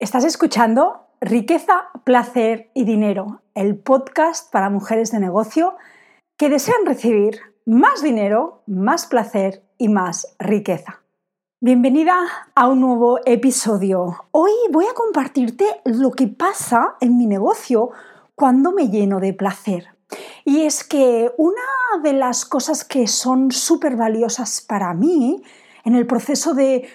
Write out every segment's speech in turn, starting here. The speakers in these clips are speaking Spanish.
Estás escuchando Riqueza, Placer y Dinero, el podcast para mujeres de negocio que desean recibir más dinero, más placer y más riqueza. Bienvenida a un nuevo episodio. Hoy voy a compartirte lo que pasa en mi negocio cuando me lleno de placer. Y es que una de las cosas que son súper valiosas para mí en el proceso de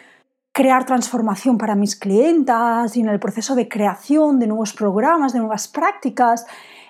crear transformación para mis clientas y en el proceso de creación de nuevos programas, de nuevas prácticas,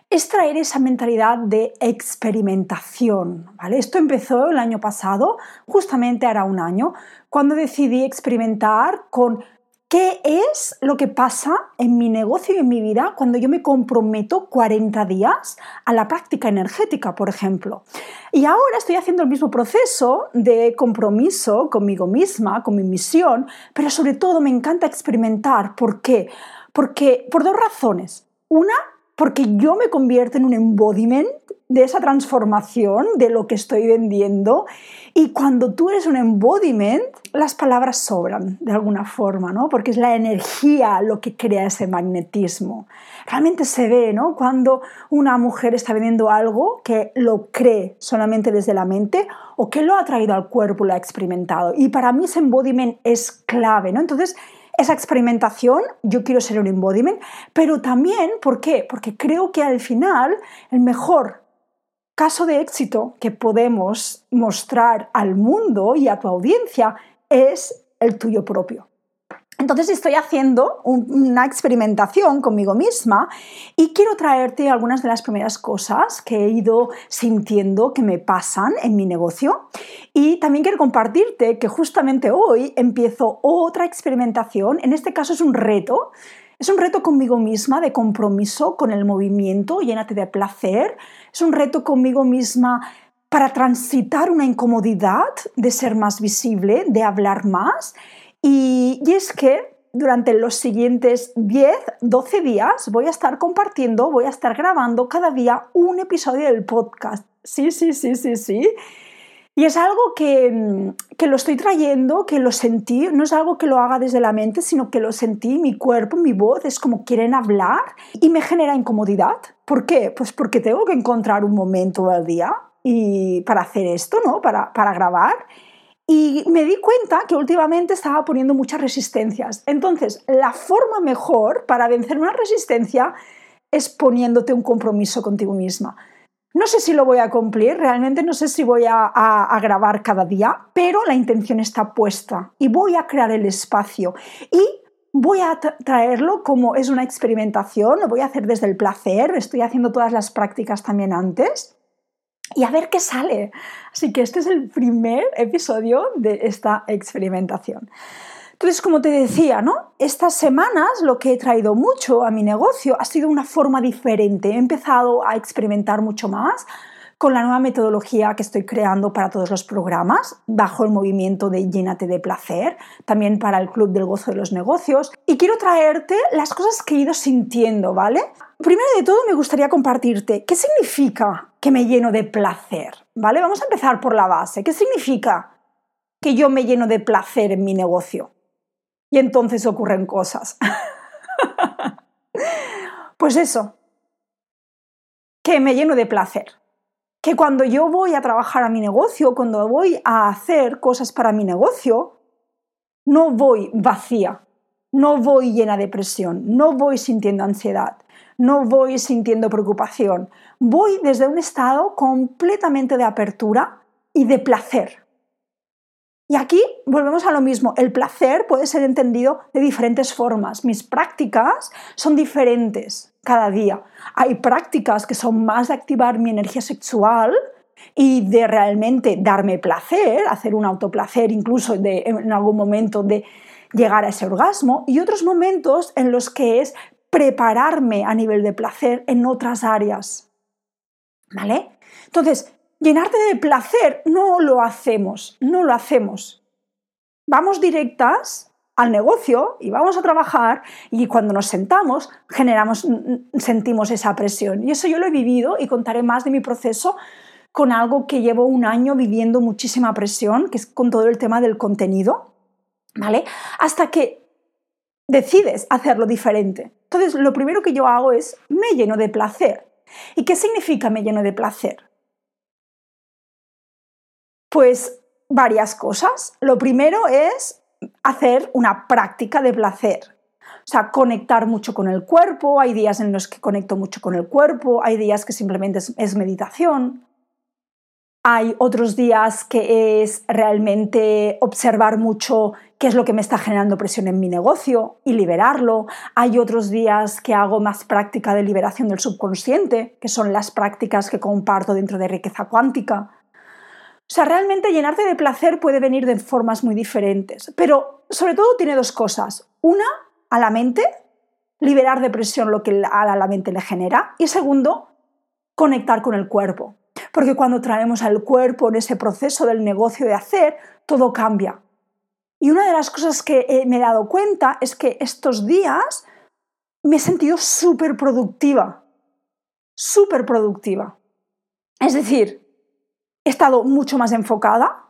es traer esa mentalidad de experimentación. ¿vale? Esto empezó el año pasado, justamente hará un año, cuando decidí experimentar con ¿Qué es lo que pasa en mi negocio y en mi vida cuando yo me comprometo 40 días a la práctica energética, por ejemplo? Y ahora estoy haciendo el mismo proceso de compromiso conmigo misma, con mi misión, pero sobre todo me encanta experimentar. ¿Por qué? Porque por dos razones. Una, porque yo me convierto en un embodiment de esa transformación de lo que estoy vendiendo. Y cuando tú eres un embodiment, las palabras sobran de alguna forma, ¿no? Porque es la energía lo que crea ese magnetismo. Realmente se ve, ¿no? Cuando una mujer está vendiendo algo que lo cree solamente desde la mente o que lo ha traído al cuerpo, lo ha experimentado. Y para mí ese embodiment es clave, ¿no? Entonces, esa experimentación, yo quiero ser un embodiment, pero también, ¿por qué? Porque creo que al final el mejor caso de éxito que podemos mostrar al mundo y a tu audiencia es el tuyo propio. Entonces estoy haciendo una experimentación conmigo misma y quiero traerte algunas de las primeras cosas que he ido sintiendo que me pasan en mi negocio. Y también quiero compartirte que justamente hoy empiezo otra experimentación. En este caso es un reto. Es un reto conmigo misma de compromiso con el movimiento, llénate de placer. Es un reto conmigo misma para transitar una incomodidad de ser más visible, de hablar más y, es que durante los siguientes 10, 12 días voy a estar compartiendo, voy a estar grabando cada día un episodio del podcast. Sí, sí, sí, sí, sí. Y es algo que, que, lo estoy trayendo, que lo sentí, no es algo que lo haga desde la mente, sino que lo sentí, mi cuerpo, mi voz, es como quieren hablar y me genera incomodidad. ¿Por qué? Pues porque tengo que encontrar un momento al día y para hacer esto, ¿no? Para, para grabar. Y me di cuenta que últimamente estaba poniendo muchas resistencias. Entonces, la forma mejor para vencer una resistencia es poniéndote un compromiso contigo misma. No sé si lo voy a cumplir, realmente no sé si voy a, grabar cada día, pero la intención está puesta y voy a crear el espacio y voy a traerlo como es una experimentación, lo voy a hacer desde el placer, estoy haciendo todas las prácticas también antes y a ver qué sale. Así que este es el primer episodio de esta experimentación. Entonces, como te decía, ¿no? Estas semanas lo que he traído mucho a mi negocio ha sido una forma diferente. He empezado a experimentar mucho más con la nueva metodología que estoy creando para todos los programas, bajo el movimiento de Llénate de Placer, también para el Club del Gozo de los Negocios. Y quiero traerte las cosas que he ido sintiendo, ¿vale? Primero de todo, me gustaría compartirte qué significa que me lleno de placer, ¿vale? Vamos a empezar por la base. ¿Qué significa que yo me lleno de placer en mi negocio? Y entonces ocurren cosas. pues eso, que me lleno de placer que cuando yo voy a trabajar a mi negocio, cuando voy a hacer cosas para mi negocio, no voy vacía, no voy llena de presión, no voy sintiendo ansiedad, no voy sintiendo preocupación, voy desde un estado completamente de apertura y de placer. Y aquí volvemos a lo mismo, el placer puede ser entendido de diferentes formas, mis prácticas son diferentes, cada día. Hay prácticas que son más de activar mi energía sexual y de realmente darme placer, hacer un autoplacer, incluso en algún momento de llegar a ese orgasmo, y otros momentos en los que es prepararme a nivel de placer en otras áreas. ¿Vale? Entonces, llenarte de placer no lo hacemos, no lo hacemos. Vamos directas al negocio y vamos a trabajar y cuando nos sentamos generamos, sentimos esa presión. Y eso yo lo he vivido y contaré más de mi proceso con algo que llevo un año viviendo muchísima presión, que es con todo el tema del contenido, ¿vale? Hasta que decides hacerlo diferente. Entonces, lo primero que yo hago es me lleno de placer. ¿Y qué significa me lleno de placer? Pues varias cosas. Lo primero es hacer una práctica de placer. O sea, conectar mucho con el cuerpo. Hay días en los que conecto mucho con el cuerpo, hay días que simplemente es, meditación. Hay otros días que es realmente observar mucho qué es lo que me está generando presión en mi negocio y liberarlo. Hay otros días que hago más práctica de liberación del subconsciente, que son las prácticas que comparto dentro de riqueza cuántica. O sea, realmente llenarte de placer puede venir de formas muy diferentes, pero sobre todo tiene dos cosas. Una, a la mente, liberar depresión lo que a la mente le genera. Y segundo, conectar con el cuerpo. Porque cuando traemos al cuerpo en ese proceso del negocio de hacer, todo cambia. Y una de las cosas que me he dado cuenta es que estos días me he sentido súper productiva. Súper productiva. Es decir, he estado mucho más enfocada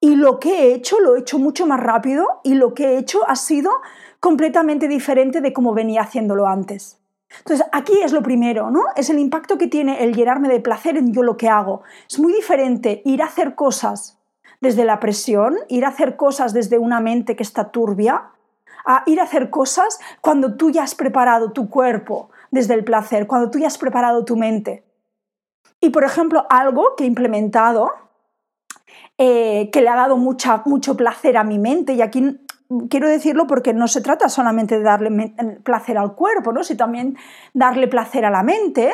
y lo que he hecho lo he hecho mucho más rápido y lo que he hecho ha sido completamente diferente de como venía haciéndolo antes. Entonces, aquí es lo primero, ¿no? Es el impacto que tiene el llenarme de placer en yo lo que hago. Es muy diferente ir a hacer cosas desde la presión, ir a hacer cosas desde una mente que está turbia, a ir a hacer cosas cuando tú ya has preparado tu cuerpo desde el placer, cuando tú ya has preparado tu mente. Y, por ejemplo, algo que he implementado, eh, que le ha dado mucho placer a mi mente, y aquí quiero decirlo porque no se trata solamente de darle placer al cuerpo, ¿no? sino también darle placer a la mente,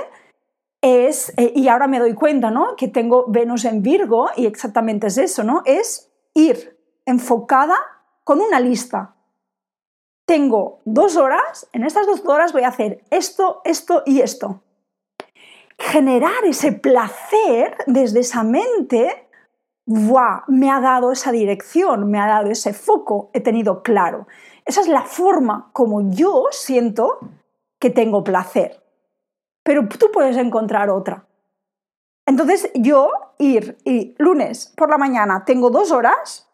es, eh, y ahora me doy cuenta ¿no? que tengo Venus en Virgo, y exactamente es eso, ¿no? es ir enfocada con una lista. Tengo dos horas, en estas dos horas voy a hacer esto, esto y esto generar ese placer desde esa mente, me ha dado esa dirección, me ha dado ese foco, he tenido claro. Esa es la forma como yo siento que tengo placer. Pero tú puedes encontrar otra. Entonces yo ir y lunes por la mañana tengo dos horas,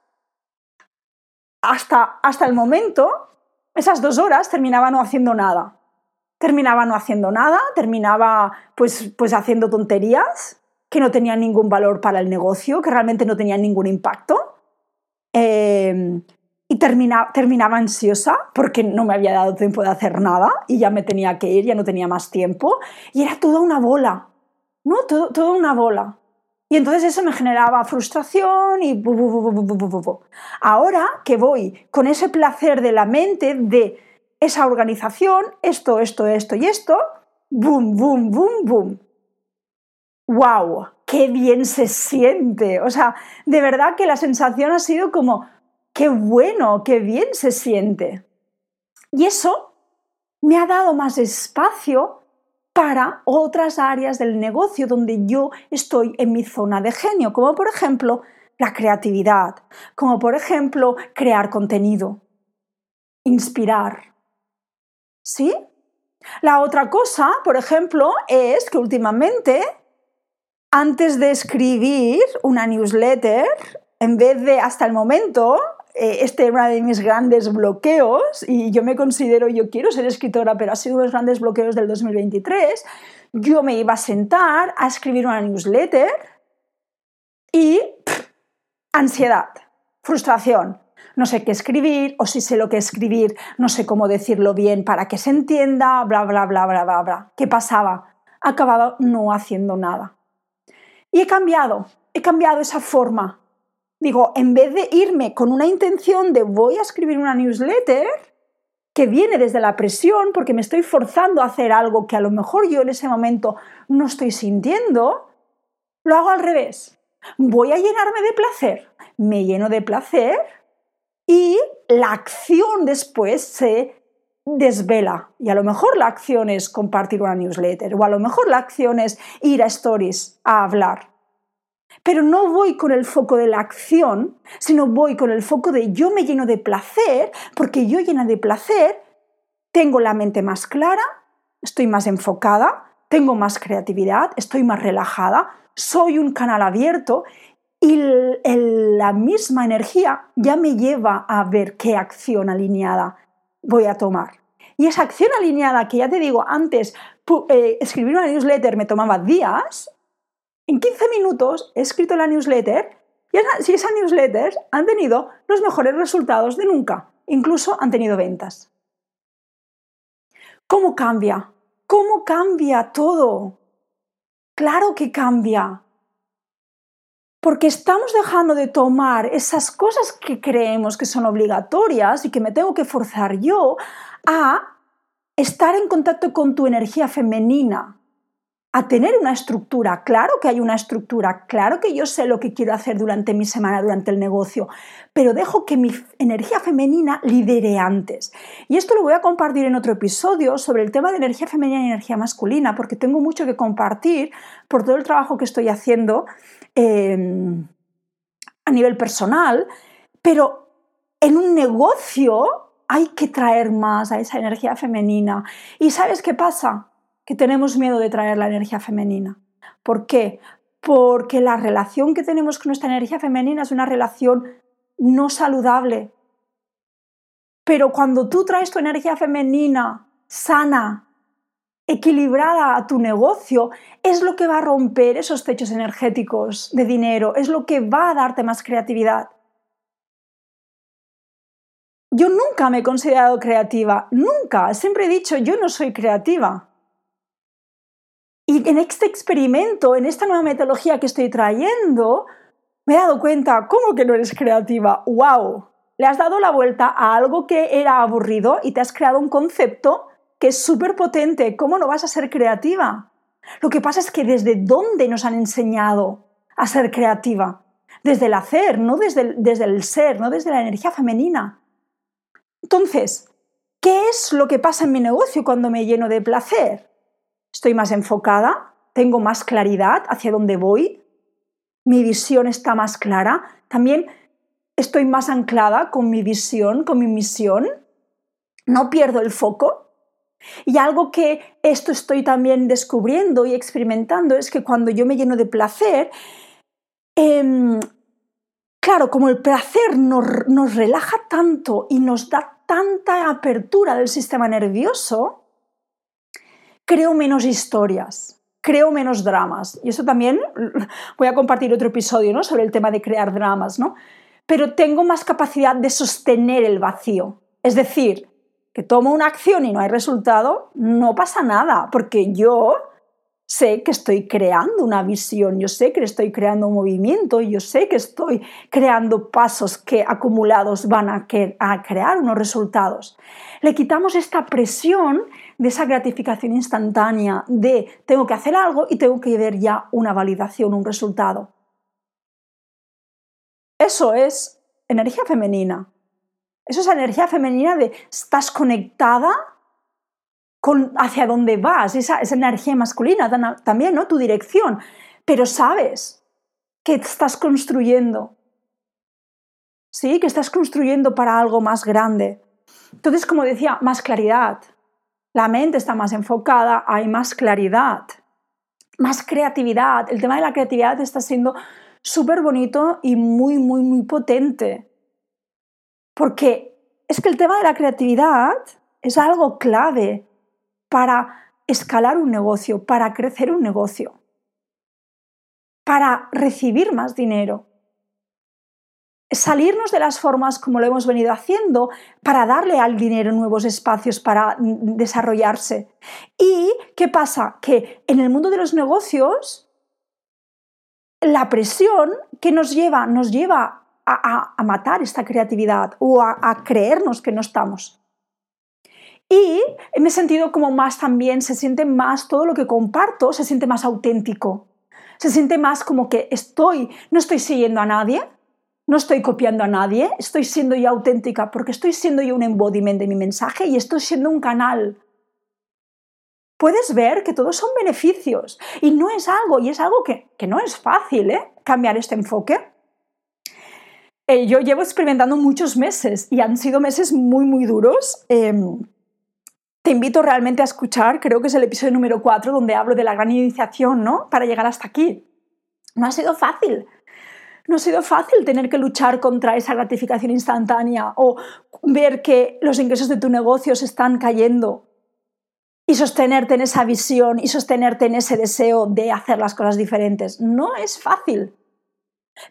hasta, hasta el momento, esas dos horas terminaba no haciendo nada terminaba no haciendo nada, terminaba pues, pues haciendo tonterías que no tenían ningún valor para el negocio, que realmente no tenían ningún impacto. Em, y terminaba ansiosa porque no me había dado tiempo de hacer nada y ya me tenía que ir, ya no tenía más tiempo. Y era toda una bola, ¿no? Todo, toda una bola. Y entonces eso me generaba frustración y... Ahora que voy con ese placer de la mente de esa organización, esto, esto, esto y esto, boom, boom, boom, boom. ¡Wow! ¡Qué bien se siente! O sea, de verdad que la sensación ha sido como, ¡qué bueno, qué bien se siente! Y eso me ha dado más espacio para otras áreas del negocio donde yo estoy en mi zona de genio, como por ejemplo la creatividad, como por ejemplo crear contenido, inspirar, ¿Sí? La otra cosa, por ejemplo, es que últimamente, antes de escribir una newsletter, en vez de hasta el momento, eh, este era uno de mis grandes bloqueos, y yo me considero, yo quiero ser escritora, pero ha sido uno de los grandes bloqueos del 2023, yo me iba a sentar a escribir una newsletter y ansiedad, frustración, no sé qué escribir, o si sé lo que escribir, no sé cómo decirlo bien para que se entienda, bla, bla, bla, bla, bla, bla. ¿Qué pasaba? Acababa no haciendo nada. Y he cambiado, he cambiado esa forma. Digo, en vez de irme con una intención de voy a escribir una newsletter, que viene desde la presión, porque me estoy forzando a hacer algo que a lo mejor yo en ese momento no estoy sintiendo, lo hago al revés. Voy a llenarme de placer. Me lleno de placer y la acción después se desvela. Y a lo mejor la acción es compartir una newsletter o a lo mejor la acción es ir a stories a hablar. Pero no voy con el foco de la acción, sino voy con el foco de yo me lleno de placer, porque yo llena de placer tengo la mente más clara, estoy más enfocada, tengo más creatividad, estoy más relajada, soy un canal abierto y la misma energía ya me lleva a ver qué acción alineada voy a tomar. Y esa acción alineada que ya te digo antes, eh, escribir una newsletter me tomaba días, en 15 minutos he escrito la newsletter y si esas newsletters han tenido los mejores resultados de nunca, incluso han tenido ventas. ¿Cómo cambia? ¿Cómo cambia todo? Claro que cambia. Porque estamos dejando de tomar esas cosas que creemos que son obligatorias y que me tengo que forzar yo a estar en contacto con tu energía femenina, a tener una estructura. Claro que hay una estructura, claro que yo sé lo que quiero hacer durante mi semana, durante el negocio, pero dejo que mi energía femenina lidere antes. Y esto lo voy a compartir en otro episodio sobre el tema de energía femenina y energía masculina, porque tengo mucho que compartir por todo el trabajo que estoy haciendo em, a nivel personal, pero en un negocio hay que traer más a esa energía femenina. ¿Y sabes qué pasa? Que tenemos miedo de traer la energía femenina. ¿Por qué? Porque la relación que tenemos con nuestra energía femenina es una relación no saludable. Pero cuando tú traes tu energía femenina sana, equilibrada a tu negocio, es lo que va a romper esos techos energéticos de dinero, es lo que va a darte más creatividad. Yo nunca me he considerado creativa, nunca, siempre he dicho, yo no soy creativa. Y en este experimento, en esta nueva metodología que estoy trayendo, me he dado cuenta, ¿cómo que no eres creativa? ¡Wow! Le has dado la vuelta a algo que era aburrido y te has creado un concepto que es súper potente. ¿Cómo no vas a ser creativa? Lo que pasa es que desde dónde nos han enseñado a ser creativa. Desde el hacer, no desde desde el ser, no desde la energía femenina. Entonces, ¿qué es lo que pasa en mi negocio cuando me lleno de placer? Estoy más enfocada, tengo más claridad hacia dónde voy, mi visión está más clara, también estoy más anclada con mi visión, con mi misión, no pierdo el foco. Y algo que esto estoy también descubriendo y experimentando es que cuando yo me lleno de placer, em, claro, como el placer nos relaja tanto y nos da tanta apertura del sistema nervioso, creo menos historias, creo menos dramas. Y eso también voy a compartir otro episodio ¿no? sobre el tema de crear dramas, ¿no? Pero tengo más capacidad de sostener el vacío. Es decir, que tomo una acción y no hay resultado, no pasa nada, porque yo sé que estoy creando una visión, yo sé que estoy creando un movimiento, yo sé que estoy creando pasos que acumulados van a, a crear unos resultados. Le quitamos esta presión de esa gratificación instantánea de tengo que hacer algo y tengo que ver ya una validación, un resultado. Eso es energía femenina. Eso es energía femenina de estás conectada con hacia dónde vas, esa, esa energía masculina también, ¿no? Tu dirección. Pero sabes que estás construyendo. Sí, que estás construyendo para algo más grande. Entonces, como decía, más claridad, la mente está más enfocada, hay más claridad, más creatividad. El tema de la creatividad está siendo súper bonito y muy, muy, muy potente. Porque es que el tema de la creatividad es algo clave para escalar un negocio, para crecer un negocio, para recibir más dinero salirnos de las formas como lo hemos venido haciendo para darle al dinero nuevos espacios para desarrollarse. ¿Y qué pasa? Que en el mundo de los negocios, la presión que nos lleva, nos lleva a, matar esta creatividad o a creernos que no estamos. Y me he sentido como más también, se siente más, todo lo que comparto se siente más auténtico. Se siente más como que estoy, no estoy siguiendo a nadie, no estoy copiando a nadie, estoy siendo yo auténtica porque estoy siendo yo un embodiment de mi mensaje y estoy siendo un canal. Puedes ver que todos son beneficios y no es algo, y es algo que, no es fácil, ¿eh? Cambiar este enfoque. Eh, yo llevo experimentando muchos meses y han sido meses muy, muy duros. Em, te invito realmente a escuchar, creo que es el episodio número 4 donde hablo de la gran iniciación, ¿no? Para llegar hasta aquí. No ha sido fácil, No ha sido fácil tener que luchar contra esa gratificación instantánea o ver que los ingresos de tu negocio se están cayendo y sostenerte en esa visión y sostenerte en ese deseo de hacer las cosas diferentes. No es fácil,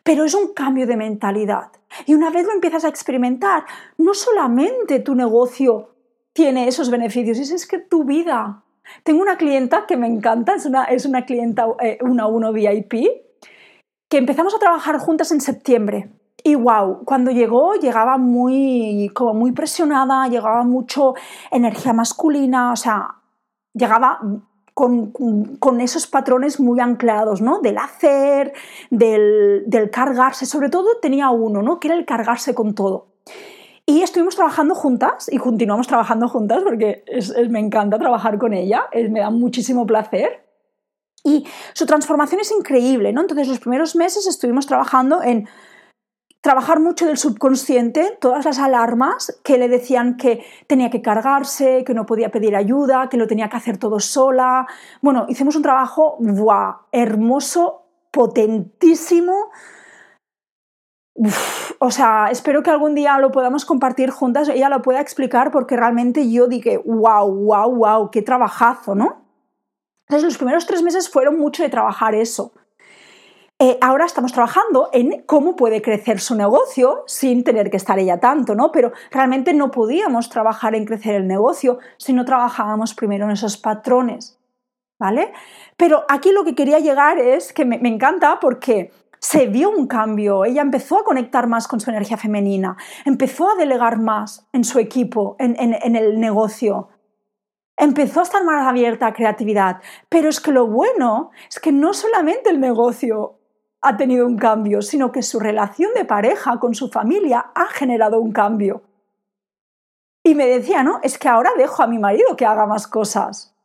pero es un cambio de mentalidad. Y una vez lo empiezas a experimentar, no solamente tu negocio tiene esos beneficios, es que tu vida. Tengo una clienta que me encanta, es una, es una clienta eh, una uno VIP, que empezamos a trabajar juntas en septiembre. Y wow, cuando llegó, llegaba muy, como muy presionada, llegaba mucho energía masculina, o sea, llegaba con, con, esos patrones muy anclados, ¿no? Del hacer, del, del, cargarse, sobre todo tenía uno, ¿no? Que era el cargarse con todo. Y estuvimos trabajando juntas y continuamos trabajando juntas porque me encanta trabajar con ella, me da muchísimo placer. Y su transformación es increíble, ¿no? Entonces los primeros meses estuvimos trabajando en trabajar mucho del subconsciente, todas las alarmas que le decían que tenía que cargarse, que no podía pedir ayuda, que lo tenía que hacer todo sola. Bueno, hicimos un trabajo ¡buah! hermoso, potentísimo. o sea, espero que algún día lo podamos compartir juntas, ella lo pueda explicar porque realmente yo dije, wow, wow, wow, qué trabajazo, ¿no? Entonces los primeros tres meses fueron mucho de trabajar eso. Eh, ahora estamos trabajando en cómo puede crecer su negocio sin tener que estar ella tanto, ¿no? Pero realmente no podíamos trabajar en crecer el negocio si no trabajábamos primero en esos patrones, ¿vale? Pero aquí lo que quería llegar es que me, encanta porque se vio un cambio, ella empezó a conectar más con su energía femenina, empezó a delegar más en su equipo, en, en el negocio, empezó a estar más abierta a creatividad. Pero es que lo bueno es que no solamente el negocio ha tenido un cambio, sino que su relación de pareja con su familia ha generado un cambio. Y me decía, no, es que ahora dejo a mi marido que haga más cosas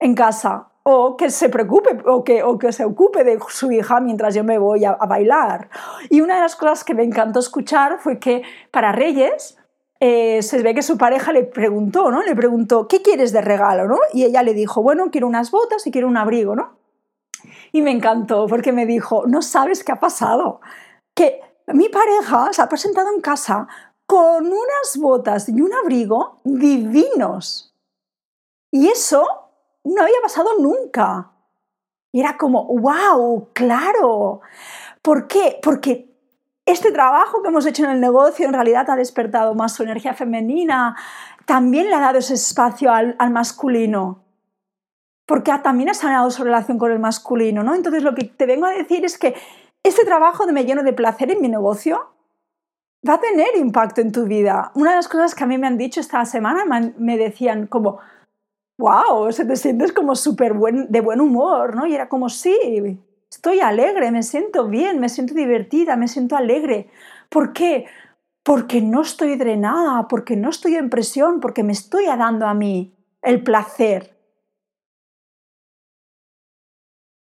en casa, o que se preocupe, o que, o que se ocupe de su hija mientras yo me voy a, bailar. Y una de las cosas que me encantó escuchar fue que para Reyes eh, se ve que su pareja le preguntó, ¿no? Le preguntó, ¿qué quieres de regalo, no? Y ella le dijo, bueno, quiero unas botas y quiero un abrigo, ¿no? Y me encantó porque me dijo, no sabes qué ha pasado, que mi pareja se ha presentado en casa con unas botas y un abrigo divinos. Y eso no había pasado nunca. Y era como, wow, claro. ¿Por qué? Porque este trabajo que hemos hecho en el negocio en realidad ha despertado más su energía femenina, también le ha dado ese espacio al, al masculino porque también ha sanado su relación con el masculino, ¿no? Entonces lo que te vengo a decir es que este trabajo de me lleno de placer en mi negocio va a tener impacto en tu vida. Una de las cosas que a mí me han dicho esta semana me decían como, wow, se te sientes como súper buen, de buen humor, ¿no? Y era como, sí, estoy alegre, me siento bien, me siento divertida, me siento alegre. ¿Por qué? Porque no estoy drenada, porque no estoy en presión, porque me estoy dando a mí el placer.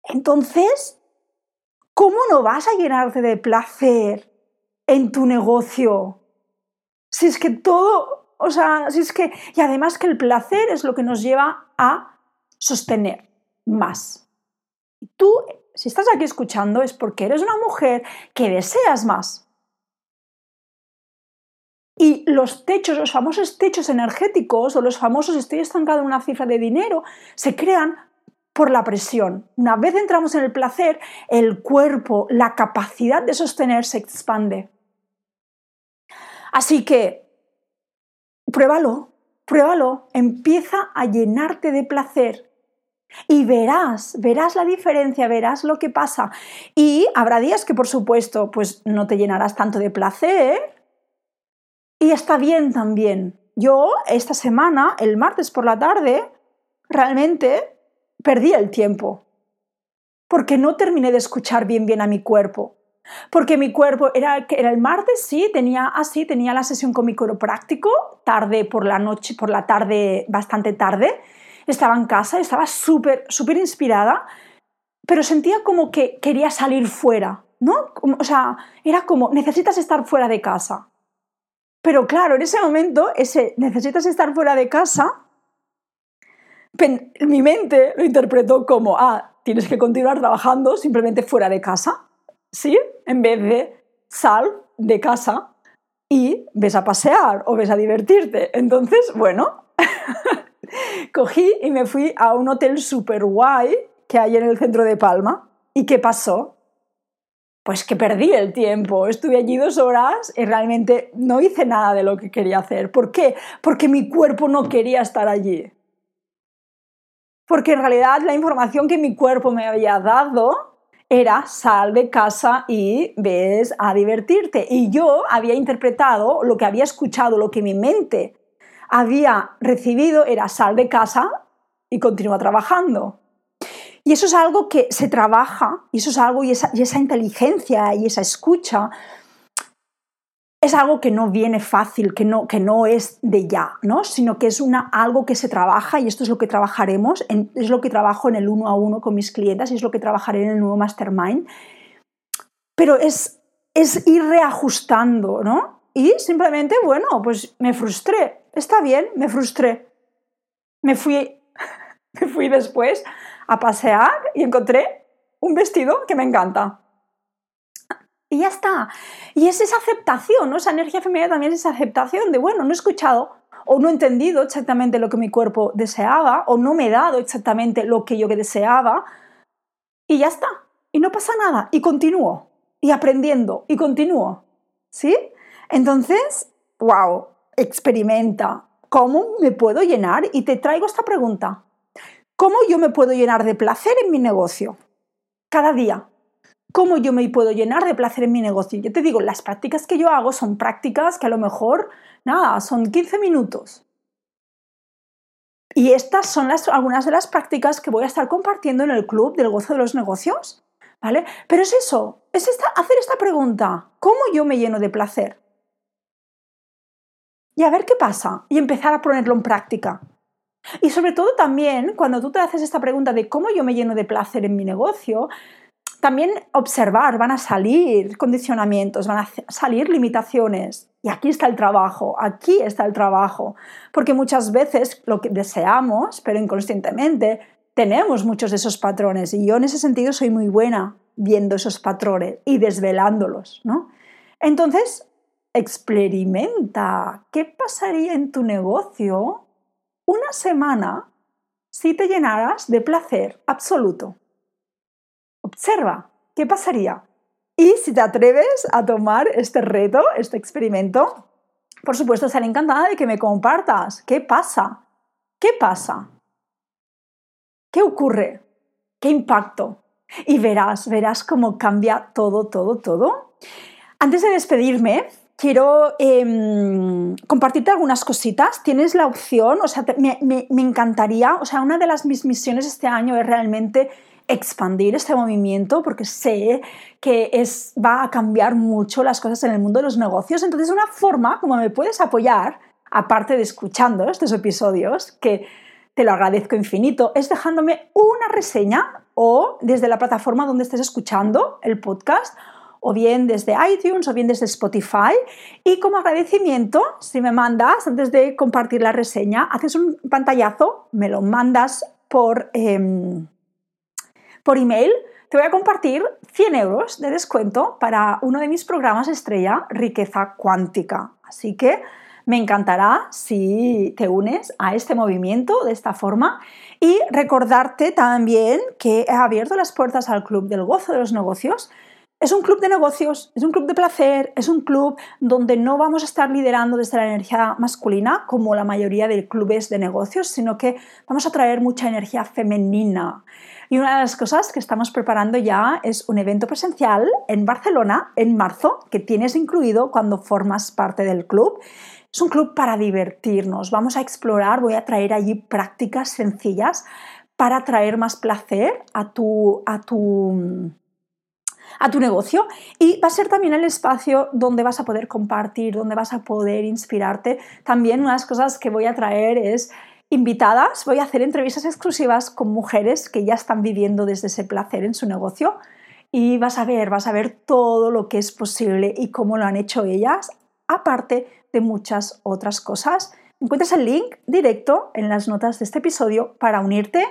Entonces, ¿cómo no vas a llenarte de placer en tu negocio? Si es que todo, o sea, si es que, y además que el placer es lo que nos lleva a sostener más. Tú, si estás aquí escuchando, es porque eres una mujer que deseas más. Y los techos, los famosos techos energéticos o los famosos estoy estancado en una cifra de dinero, se crean por la presión. Una vez entramos en el placer, el cuerpo, la capacidad de sostener se expande. Así que, pruébalo, pruébalo, empieza a llenarte de placer y verás, verás la diferencia, verás lo que pasa. Y habrá días que, por supuesto, pues no te llenarás tanto de placer y está bien también. Yo esta semana, el martes por la tarde, realmente perdí el tiempo, porque no terminé de escuchar bien bien a mi cuerpo. Porque mi cuerpo era, el martes, sí, tenía así, ah, tenía la sesión con mi práctico, tarde por la noche, por la tarde, bastante tarde. Estaba en casa, estaba súper, súper inspirada, pero sentía como que quería salir fuera, ¿no? O sea, era como, necesitas estar fuera de casa. Pero claro, en ese momento, ese necesitas estar fuera de casa mi mente lo interpretó como, ah, tienes que continuar trabajando simplemente fuera de casa. ¿sí? En vez de sal de casa y ves a pasear o ves a divertirte. Entonces, bueno, cogí y me fui a un hotel super guay que hay en el centro de Palma. ¿Y qué pasó? Pues que perdí el tiempo. Estuve allí dos horas y realmente no hice nada de lo que quería hacer. ¿Por qué? Porque mi cuerpo no quería estar allí. Porque en realidad la información que mi cuerpo me había dado era sal de casa y ves a divertirte. Y yo había interpretado lo que había escuchado, lo que mi mente había recibido era sal de casa y continúa trabajando. Y eso es algo que se trabaja, y eso es algo, y esa, y esa inteligencia y esa escucha es algo que no viene fácil, que no, que no es de ya, ¿no? sino que es una, algo que se trabaja y esto es lo que trabajaremos, es lo que trabajo en el uno a uno con mis clientes y es lo que trabajaré en el nuevo mastermind. Pero es, es ir reajustando, ¿no? Y simplemente, bueno, pues me frustré, está bien, me frustré. Me fui, me fui después a pasear y encontré un vestido que me encanta. Y ya está. Y es esa aceptación, ¿no? Esa energía femenina también es esa aceptación de, bueno, no he escuchado o no he entendido exactamente lo que mi cuerpo deseaba o no me he dado exactamente lo que yo deseaba y ya está. Y no pasa nada. Y continúo. Y aprendiendo. Y continúo. ¿Sí? Entonces, wow, experimenta. ¿Cómo me puedo llenar? Y te traigo esta pregunta. ¿Cómo yo me puedo llenar de placer en mi negocio? Cada día cómo yo me puedo llenar de placer en mi negocio. Yo te digo, las prácticas que yo hago son prácticas que a lo mejor, nada, son 15 minutos. Y estas son algunas de las prácticas que voy a estar compartiendo en el club del gozo de los negocios. ¿Vale? Pero es eso, es hacer esta pregunta, ¿cómo yo me lleno de placer? Y a ver qué pasa y empezar a ponerlo en práctica. Y sobre todo también, cuando tú te haces esta pregunta de cómo yo me lleno de placer en mi negocio, también observar, van a salir condicionamientos, van a salir limitaciones. Y aquí está el trabajo, aquí está el trabajo. Porque muchas veces lo que deseamos, pero inconscientemente, tenemos muchos de esos patrones. Y yo en ese sentido soy muy buena viendo esos patrones y desvelándolos. ¿no? Entonces, experimenta qué pasaría en tu negocio una semana si te llenaras de placer absoluto. Observa, ¿qué pasaría? Y si te atreves a tomar este reto, este experimento, por supuesto, estaré encantada de que me compartas. ¿Qué pasa? ¿Qué pasa? ¿Qué ocurre? ¿Qué impacto? Y verás, verás cómo cambia todo, todo, todo. Antes de despedirme, quiero em, compartirte algunas cositas. Tienes la opción, o sea, me, me, encantaría, o sea, una de las mis misiones este año es realmente expandir este movimiento porque sé que es, va a cambiar mucho las cosas en el mundo de los negocios. Entonces, una forma como me puedes apoyar, aparte de escuchando estos episodios, que te lo agradezco infinito, es dejándome una reseña o desde la plataforma donde estés escuchando el podcast o bien desde iTunes o bien desde Spotify. Y como agradecimiento, si me mandas, antes de compartir la reseña, haces un pantallazo, me lo mandas por, em, por email, te voy a compartir 100 euros de descuento para uno de mis programas estrella, Riqueza Cuántica. Así que me encantará si te unes a este movimiento de esta forma y recordarte también que he abierto las puertas al Club del Gozo de los Negocios. Es un club de negocios, es un club de placer, es un club donde no vamos a estar liderando desde la energía masculina como la mayoría de clubes de negocios, sino que vamos a traer mucha energía femenina. Y una de las cosas que estamos preparando ya es un evento presencial en Barcelona en marzo, que tienes incluido cuando formas parte del club. Es un club para divertirnos. Vamos a explorar, voy a traer allí prácticas sencillas para traer más placer a tu, a tu, a tu negocio y va a ser también el espacio donde vas a poder compartir, donde vas a poder inspirarte. También una de las cosas que voy a traer es invitadas, voy a hacer entrevistas exclusivas con mujeres que ya están viviendo desde ese placer en su negocio y vas a ver, vas a ver todo lo que es posible y cómo lo han hecho ellas, aparte de muchas otras cosas. Encuentras el link directo en las notas de este episodio para unirte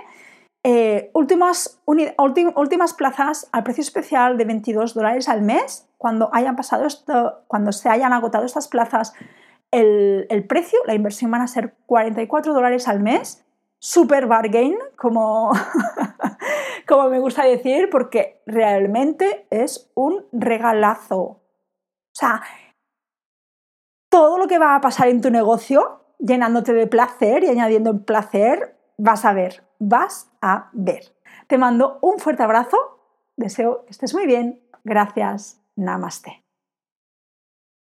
Eh, últimas, últimas plazas al precio especial de 22 dólares al mes. Cuando, hayan pasado esto, cuando se hayan agotado estas plazas, el, el precio, la inversión van a ser 44 dólares al mes. Super bargain, como, como me gusta decir, porque realmente es un regalazo. O sea, todo lo que va a pasar en tu negocio, llenándote de placer y añadiendo placer, vas a ver, vas a ver. Te mando un fuerte abrazo, deseo que estés muy bien, gracias, namaste.